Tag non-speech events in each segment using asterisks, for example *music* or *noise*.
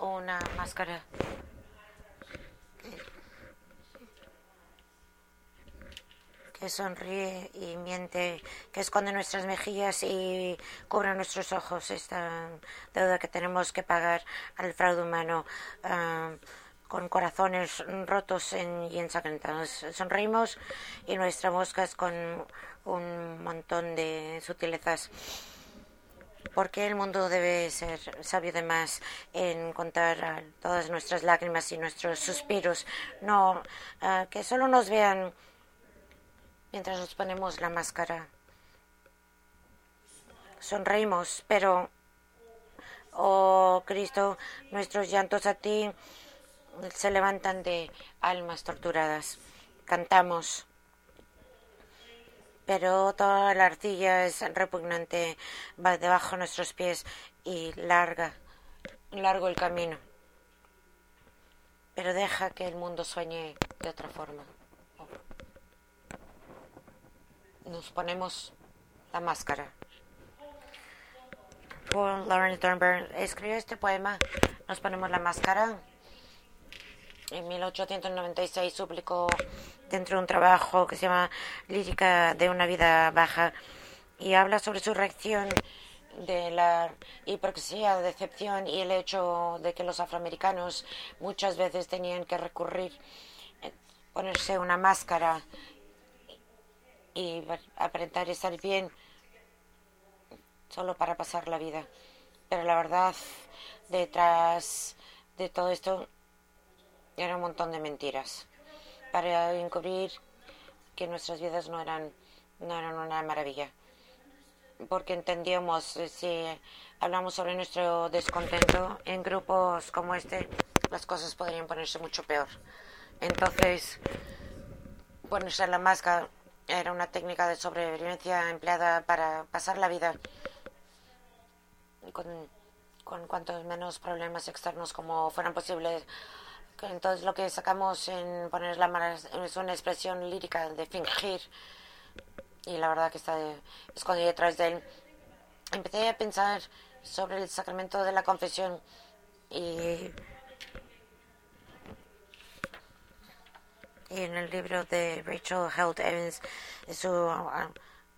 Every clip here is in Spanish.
una máscara que sonríe y miente, que esconde nuestras mejillas y cubre nuestros ojos. Esta deuda que tenemos que pagar al fraude humano ah, con corazones rotos y ensangrentados. Sonreímos y nuestra mosca es con un montón de sutilezas. ¿Por qué el mundo debe ser sabio de más en contar todas nuestras lágrimas y nuestros suspiros? No, que solo nos vean mientras nos ponemos la máscara. Sonreímos, pero, oh Cristo, nuestros llantos a ti se levantan de almas torturadas. Cantamos, pero toda la arcilla es repugnante, va debajo de nuestros pies y larga, largo el camino. Pero deja que el mundo sueñe de otra forma nos ponemos la máscara. Paul Lawrence escribió este poema, Nos ponemos la máscara. En 1896 publicó dentro de un trabajo que se llama Lírica de una vida baja y habla sobre su reacción de la hipocresía, decepción y el hecho de que los afroamericanos muchas veces tenían que recurrir a ponerse una máscara y aparentar estar bien solo para pasar la vida. Pero la verdad, detrás de todo esto era un montón de mentiras para encubrir que nuestras vidas no eran, no eran una maravilla. Porque entendíamos, eh, si hablamos sobre nuestro descontento en grupos como este, las cosas podrían ponerse mucho peor. Entonces, ponerse la máscara era una técnica de sobrevivencia empleada para pasar la vida con, con cuantos menos problemas externos como fueran posibles. Entonces lo que sacamos en poner la mano es una expresión lírica de fingir y la verdad que está escondida detrás de él. Empecé a pensar sobre el sacramento de la confesión y y en el libro de Rachel Held Evans, su ah,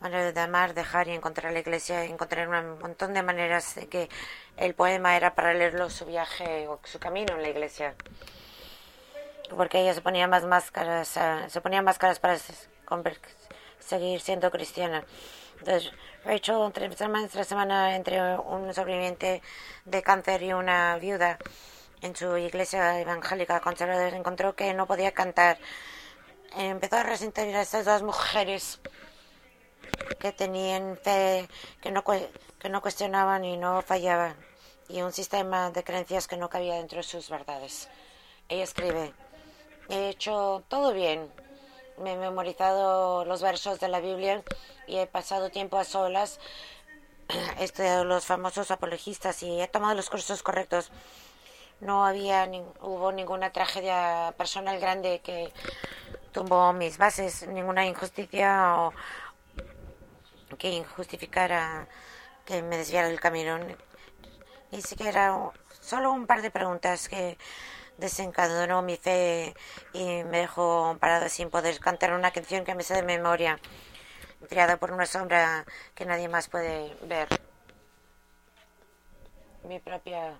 manera de amar, dejar y encontrar la iglesia, encontrar un montón de maneras de que el poema era para leerlo su viaje o su camino en la iglesia. Porque ella se ponía más máscaras, ah, se ponía máscaras para seguir siendo cristiana. Entonces, Rachel, tras semana, entre un sobreviviente de cáncer y una viuda, en su iglesia evangélica conservadora encontró que no podía cantar. Empezó a resentir a estas dos mujeres que tenían fe, que no cuestionaban y no fallaban, y un sistema de creencias que no cabía dentro de sus verdades. Ella escribe, he hecho todo bien, me he memorizado los versos de la Biblia y he pasado tiempo a solas, he estudiado los famosos apologistas y he tomado los cursos correctos. No había hubo ninguna tragedia personal grande que tumbó mis bases, ninguna injusticia o que injustificara que me desviara del camino. Ni siquiera solo un par de preguntas que desencadenó mi fe y me dejó parada sin poder cantar una canción que me sé de memoria, creada por una sombra que nadie más puede ver. Mi propia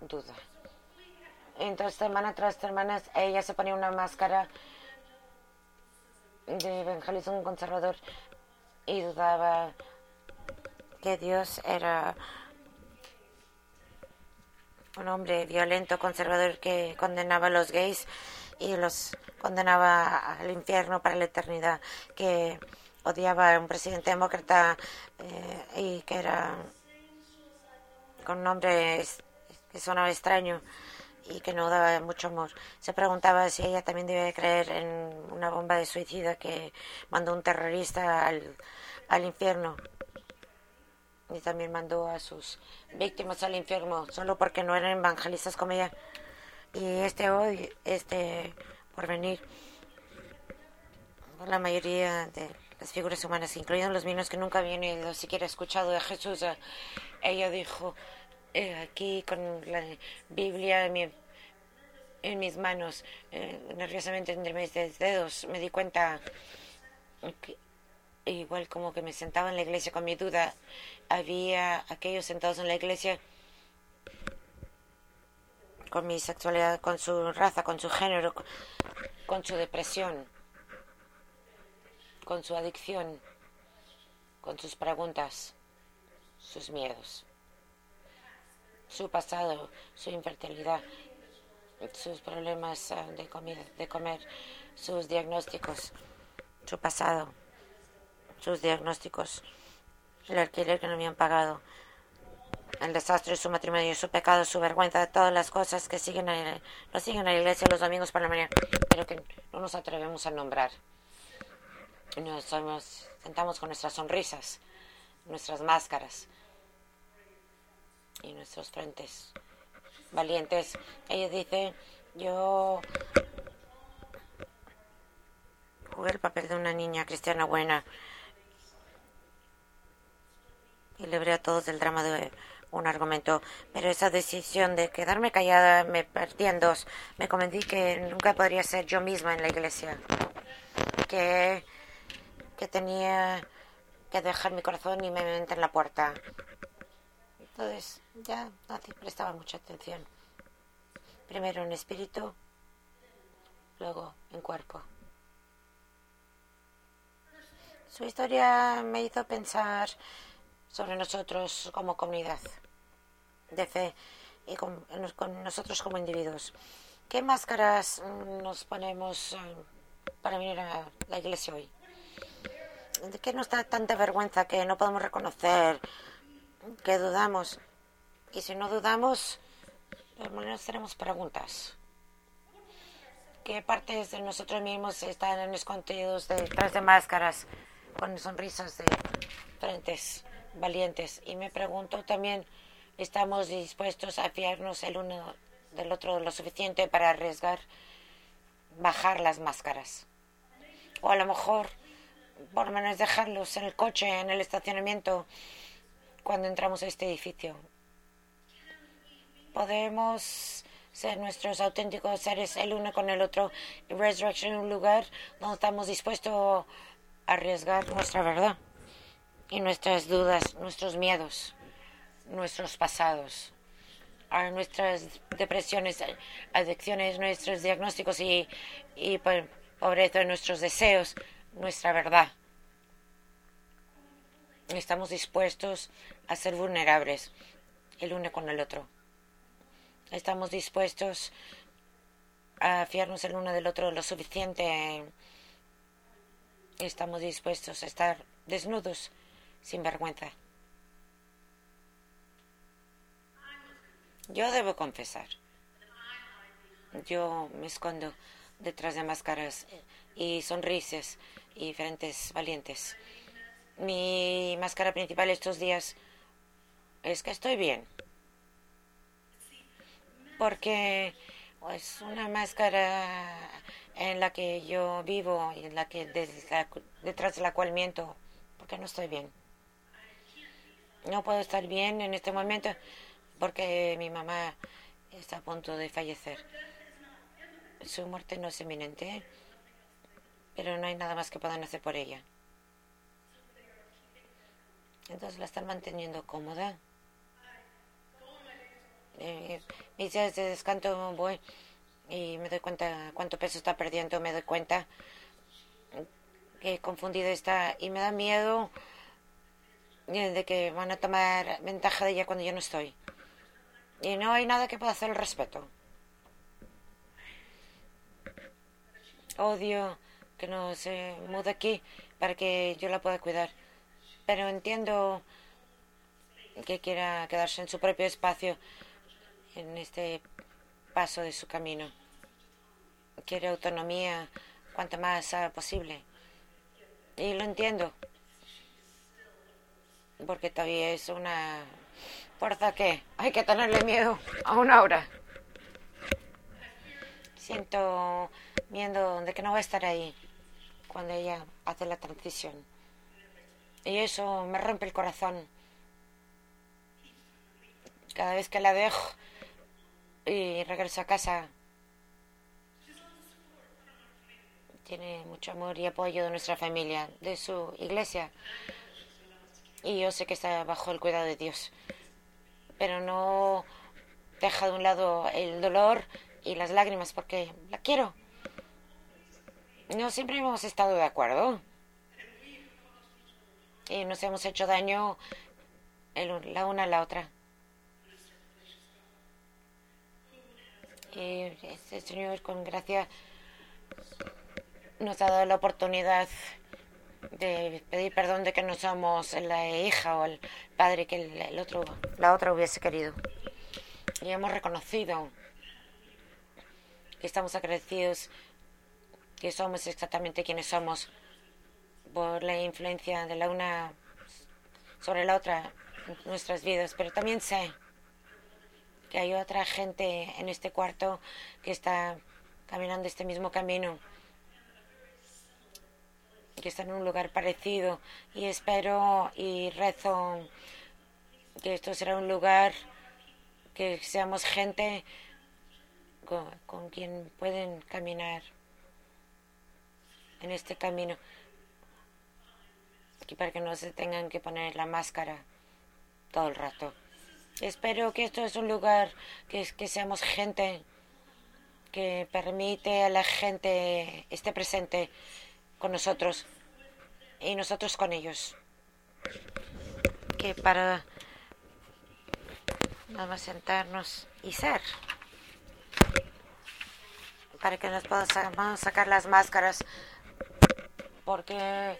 duda. Entonces, semana tras semana, ella se ponía una máscara de evangelismo conservador y dudaba que Dios era un hombre violento, conservador que condenaba a los gays y los condenaba al infierno para la eternidad, que odiaba a un presidente demócrata eh, y que era con un nombre que sonaba extraño y que no daba mucho amor. Se preguntaba si ella también debe creer en una bomba de suicida que mandó un terrorista al, al infierno. Y también mandó a sus víctimas al infierno solo porque no eran evangelistas como ella. Y este hoy, este porvenir, la mayoría de las figuras humanas, incluyendo los míos que nunca habían ido siquiera escuchado de Jesús, ella dijo, aquí con la Biblia en mis manos, eh, nerviosamente entre mis dedos, me di cuenta que igual como que me sentaba en la iglesia con mi duda, había aquellos sentados en la iglesia con mi sexualidad, con su raza, con su género, con su depresión, con su adicción, con sus preguntas, sus miedos, su pasado, su infertilidad, sus problemas ah, de comida, de comer, sus diagnósticos, su pasado, sus diagnósticos, el alquiler que no me han pagado, el desastre de su matrimonio, su pecado, su vergüenza, todas las cosas que siguen a, nos siguen a la iglesia los domingos por la mañana, pero que no nos atrevemos a nombrar. Nos sentamos con nuestras sonrisas, nuestras máscaras y nuestros frentes valientes. Ella dice, yo jugué el papel de una niña cristiana buena y libré a todos del drama de un argumento, pero esa decisión de quedarme callada me perdí en dos. Me convencí que nunca podría ser yo misma en la iglesia, que, que tenía que dejar mi corazón y mi mente en la puerta. Entonces ya nadie prestaba mucha atención. Primero en espíritu, luego en cuerpo. Su historia me hizo pensar sobre nosotros como comunidad de fe y con, nosotros como individuos. ¿Qué máscaras nos ponemos eh, para venir a la iglesia hoy? ¿De qué nos da tanta vergüenza que no podemos reconocer, que dudamos? Y si no dudamos, nos tenemos preguntas. ¿Qué partes de nosotros mismos están escondidos detrás de máscaras, con sonrisas de frentes? Valientes. Y me pregunto también, ¿estamos dispuestos a fiarnos el uno del otro lo suficiente para arriesgar bajar las máscaras? O a lo mejor, por lo menos dejarlos en el coche, en el estacionamiento, cuando entramos a este edificio. Podemos ser nuestros auténticos seres el uno con el otro y Resurrection en un lugar donde estamos dispuestos a arriesgar nuestra verdad y nuestras dudas, nuestros miedos, nuestros pasados, nuestras depresiones, adicciones, nuestros diagnósticos y, y pobreza, nuestros deseos, nuestra verdad. Estamos dispuestos a ser vulnerables el uno con el otro. Estamos dispuestos a fiarnos el uno del otro lo suficiente. Estamos dispuestos a estar desnudos sin vergüenza. Yo debo confesar. Yo me escondo detrás de máscaras y sonrisas y frentes valientes. Mi máscara principal estos días es que estoy bien. Porque es pues, una máscara en la que yo vivo y en la que detrás de la cual miento porque no estoy bien no puedo estar bien en este momento porque mi mamá está a punto de fallecer. Su muerte no es inminente, pero no hay nada más que puedan hacer por ella. Entonces la están manteniendo cómoda. Eh, mis días de descanso voy y me doy cuenta cuánto peso está perdiendo, me doy cuenta que confundida está y me da miedo de que van a tomar ventaja de ella cuando yo no estoy. Y no hay nada que pueda hacer al respecto. Odio que no se mude aquí para que yo la pueda cuidar. Pero entiendo que quiera quedarse en su propio espacio en este paso de su camino. Quiere autonomía cuanto más posible. Y lo entiendo porque todavía es una fuerza que hay que tenerle miedo a una hora. Siento miedo de que no va a estar ahí cuando ella hace la transición. Y eso me rompe el corazón. cada vez que la dejo y regreso a casa, tiene mucho amor y apoyo de nuestra familia, de su iglesia. Y yo sé que está bajo el cuidado de Dios. Pero no deja de un lado el dolor y las lágrimas porque la quiero. No siempre hemos estado de acuerdo. Y nos hemos hecho daño la una a la otra. Y este Señor, con gracia, nos ha dado la oportunidad de pedir perdón de que no somos la hija o el padre que el, otro, la otra hubiese querido. Y hemos reconocido que estamos agradecidos, que somos exactamente quienes somos por la influencia de la una sobre la otra en nuestras vidas. Pero también sé que hay otra gente en este cuarto que está caminando este mismo camino que está en un lugar parecido y espero y rezo que esto será un lugar que seamos gente con, quien pueden caminar en este camino y para que no se tengan que poner la máscara todo el rato. Espero que esto es un lugar que, que seamos gente que permite a la gente esté presente con nosotros y nosotros con ellos. Que para nada sentarnos y ser. Para que nos podamos sacar las máscaras. Porque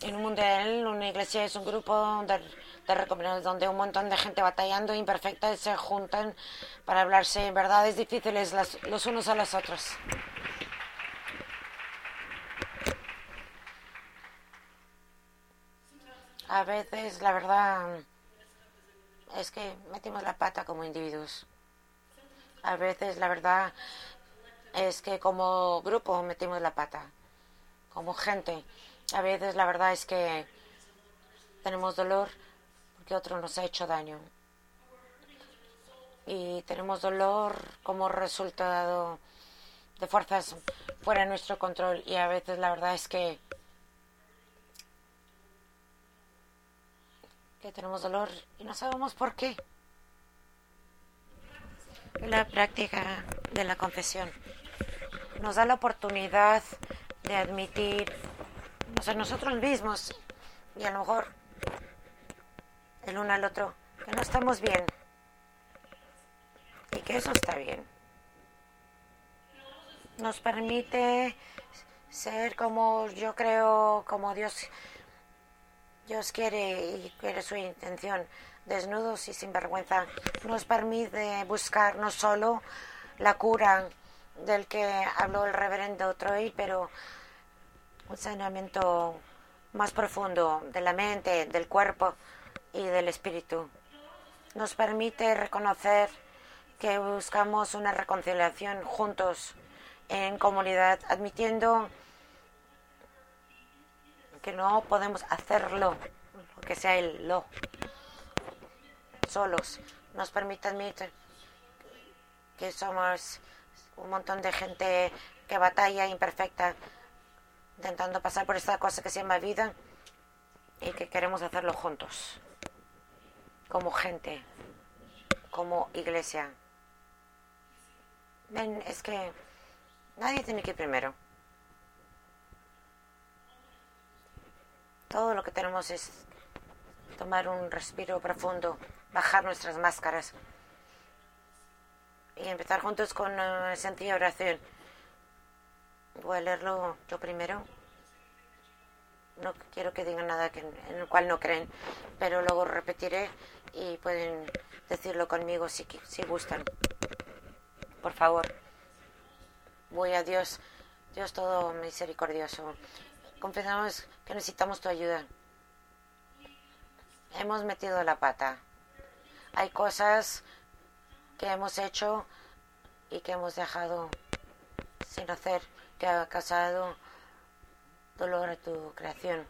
en un mundial, una iglesia es un grupo de, de donde un montón de gente batallando imperfecta se juntan para hablarse verdades difíciles los unos a los otros. A veces, la verdad, es que metimos la pata como individuos. A veces, la verdad, es que como grupo metimos la pata, como gente. A veces, la verdad es que tenemos dolor porque otro nos ha hecho daño. Y tenemos dolor como resultado de fuerzas fuera de nuestro control. Y a veces, la verdad es que que tenemos dolor y no sabemos por qué. La práctica de la confesión nos da la oportunidad de admitir a nosotros mismos y a lo mejor el uno al otro que no estamos bien y que eso está bien. Nos permite ser como yo creo, como Dios Dios quiere y quiere su intención, desnudos y sin vergüenza, nos permite buscar no solo la cura del que habló el reverendo Troy, pero un saneamiento más profundo de la mente, del cuerpo y del espíritu. Nos permite reconocer que buscamos una reconciliación juntos en comunidad, admitiendo que no podemos hacerlo, que sea el lo, solos. Nos permite admitir que somos un montón de gente que batalla imperfecta, intentando pasar por esta cosa que se llama vida y que queremos hacerlo juntos, como gente, como iglesia. Ven, es que nadie tiene que ir primero. Todo lo que tenemos es tomar un respiro profundo, bajar nuestras máscaras y empezar juntos con una sencilla oración. Voy a leerlo yo primero. No quiero que digan nada que, en el cual no creen, pero luego repetiré y pueden decirlo conmigo si, si gustan. Por favor. Voy a Dios, Dios todo misericordioso confesamos que necesitamos tu ayuda. Hemos metido la pata. Hay cosas que hemos hecho y que hemos dejado sin hacer, que ha causado dolor a tu creación.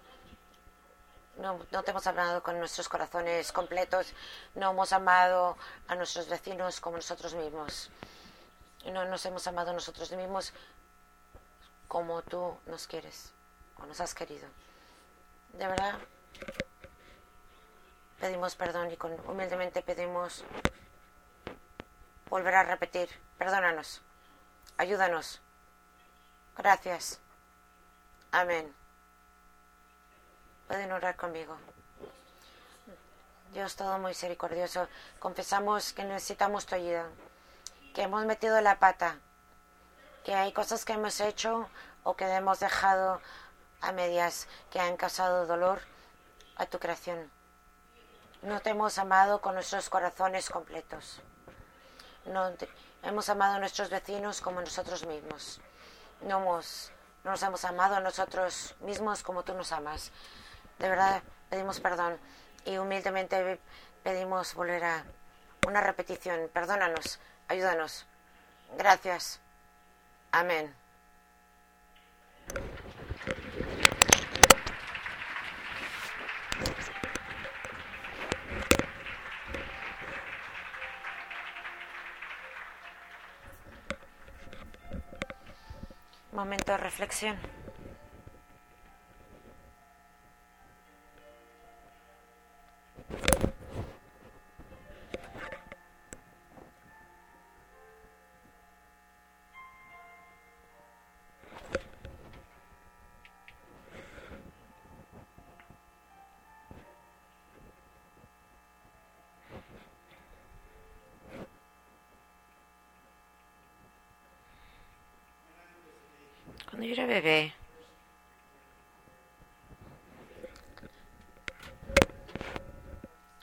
no, no te hemos amado con nuestros corazones completos, no hemos amado a nuestros vecinos como nosotros mismos. No nos hemos amado nosotros mismos como tú nos quieres o nos has querido. De verdad, pedimos perdón y con, humildemente pedimos volver a repetir, perdónanos, ayúdanos. Gracias. Amén. Pueden orar conmigo. Dios todo misericordioso, confesamos que necesitamos tu ayuda, que hemos metido la pata, que hay cosas que hemos hecho o que hemos dejado a medias que han causado dolor a tu creación. No te hemos amado con nuestros corazones completos. No hemos amado a nuestros vecinos como nosotros mismos. No, nos hemos amado a nosotros mismos como tú nos amas. De verdad pedimos perdón y humildemente pedimos volver a una repetición. Perdónanos, ayúdanos. Gracias. Amén. Momento de reflexión. Cuando yo era bebé,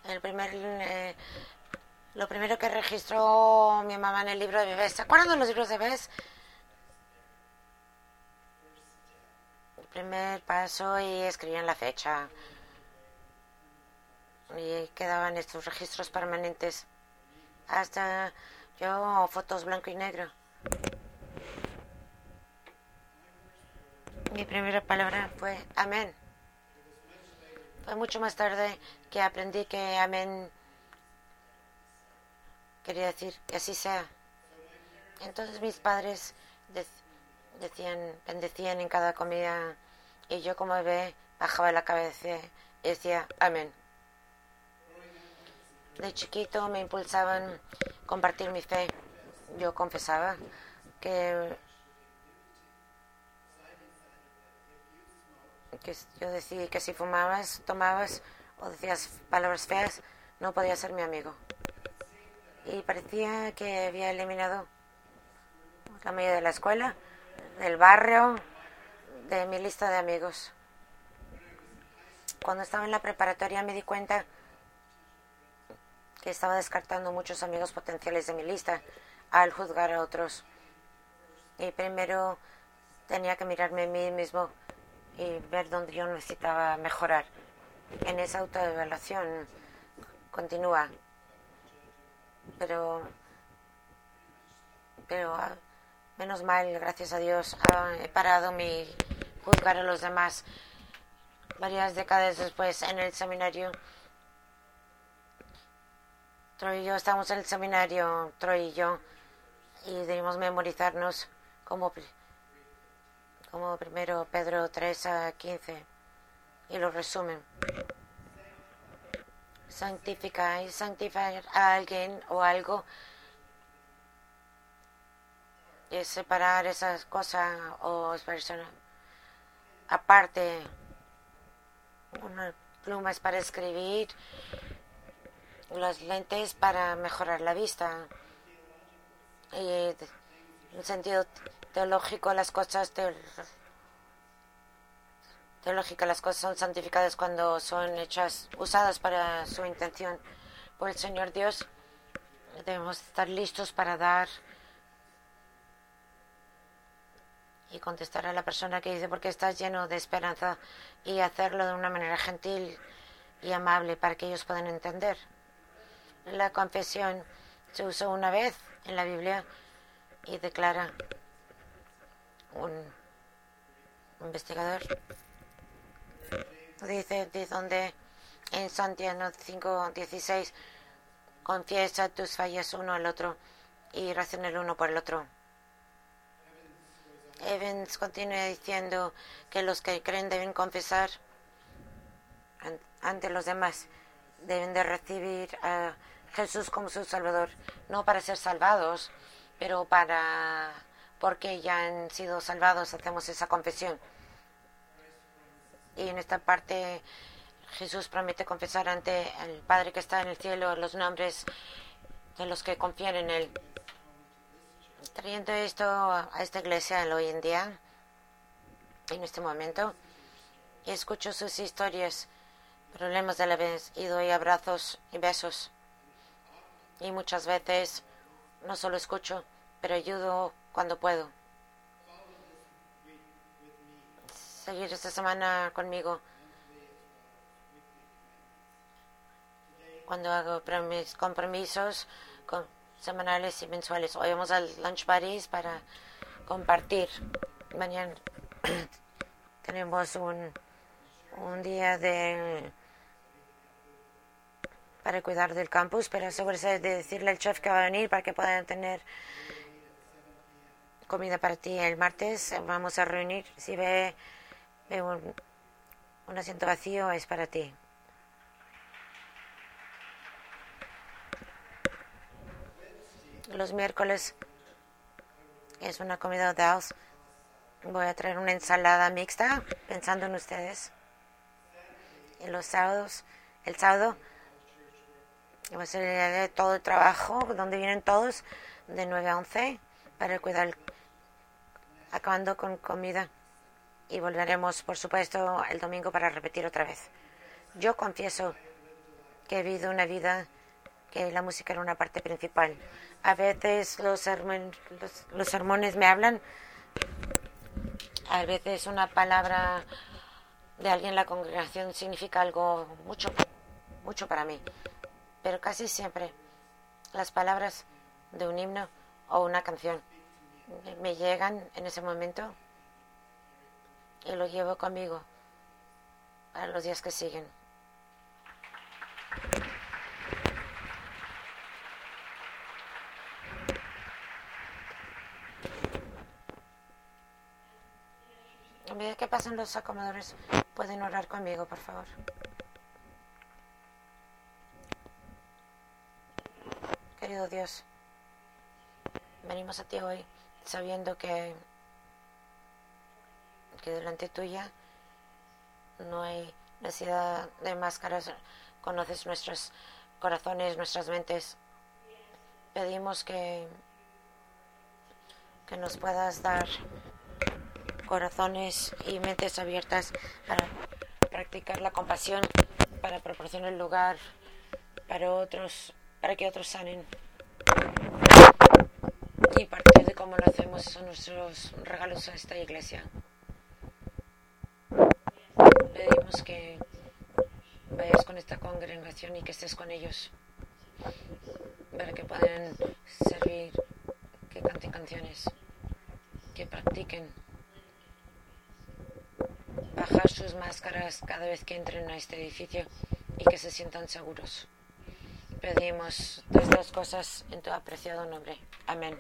el primer, eh, lo primero que registró mi mamá en el libro de bebés, ¿se acuerdan de los libros de bebés? El primer paso y escribían la fecha y quedaban estos registros permanentes hasta yo fotos blanco y negro. Mi primera palabra fue amén. Fue mucho más tarde que aprendí que amén quería decir que así sea. Entonces mis padres decían, bendecían en cada comida y yo como bebé bajaba la cabeza y decía amén. De chiquito me impulsaban compartir mi fe. Yo confesaba que que yo decía que si fumabas, tomabas o decías palabras feas, no podía ser mi amigo. Y parecía que había eliminado la mayoría de la escuela, del barrio, de mi lista de amigos. Cuando estaba en la preparatoria me di cuenta que estaba descartando muchos amigos potenciales de mi lista al juzgar a otros. Y primero tenía que mirarme a mí mismo y ver dónde yo necesitaba mejorar. En esa autoevaluación continúa. Pero, pero ah, menos mal, gracias a Dios, he parado mi juzgar a los demás. Varias décadas después, en el seminario, Troy y yo estamos en el seminario, Troy y yo, y debimos memorizarnos como como primero Pedro 3 a 15, y lo resumen. Santificar y santificar a alguien o algo es separar esas cosas o personas. Aparte, una pluma es para escribir, las lentes para mejorar la vista. Y en sentido teológico las cosas teológica las cosas son santificadas cuando son hechas usadas para su intención por el Señor Dios. Debemos estar listos para dar y contestar a la persona que dice porque estás lleno de esperanza y hacerlo de una manera gentil y amable para que ellos puedan entender. La confesión se usó una vez en la Biblia y declara un investigador Dice de donde en Santiago 5:16 confiesa tus fallas uno al otro y razón el uno por el otro. Evans continúa diciendo que los que creen deben confesar ante los demás, deben de recibir a Jesús como su Salvador, no para ser salvados, pero para porque ya han sido salvados hacemos esa confesión. Y en esta parte Jesús promete confesar ante el Padre que está en el cielo los nombres de los que confían en Él. Trayendo esto a esta iglesia hoy en día, en este momento, escucho sus historias, problemas de la vez, y doy abrazos y besos. Y muchas veces no solo escucho, pero ayudo cuando puedo. Seguir esta semana conmigo. Cuando hago compromisos con semanales y mensuales. Hoy vamos al lunch buddies para compartir. Mañana *clears throat* tenemos un, un día de para cuidar del campus, pero asegúrese de decirle al chef que va a venir para que puedan tener comida para ti el martes. Vamos a reunir. Si ve, un, asiento vacío, es para ti. Los miércoles es una comida de house. Voy a traer una ensalada mixta, pensando en ustedes. Y los sábados, el sábado, va a ser el todo el trabajo, donde vienen todos, de 9 a 11, para cuidar, acabando con comida. Y volveremos, por supuesto, el domingo para repetir otra vez. Yo confieso que he vivido una vida que la música era una parte principal. A veces los, los, sermones me hablan, a veces una palabra de alguien en la congregación significa algo mucho, mucho para mí. Pero casi siempre las palabras de un himno o una canción me llegan en ese momento y lo llevo conmigo para los días que siguen. A medida que pasen los acomodadores, pueden orar conmigo, por favor. Querido Dios, venimos a ti hoy sabiendo que, que delante tuya no hay necesidad de máscaras. Conoces nuestros corazones, nuestras mentes. Pedimos que, que nos puedas dar corazones y mentes abiertas para practicar la compasión, para proporcionar lugar para otros, para que otros sanen. Y parte de cómo lo hacemos son nuestros regalos a esta iglesia. Pedimos que vayas con esta congregación y que estés con ellos para que puedan servir, que canten canciones, que practiquen bajar sus máscaras cada vez que entren a este edificio y que se sientan seguros. Pedimos todas las cosas en tu apreciado nombre. Amén.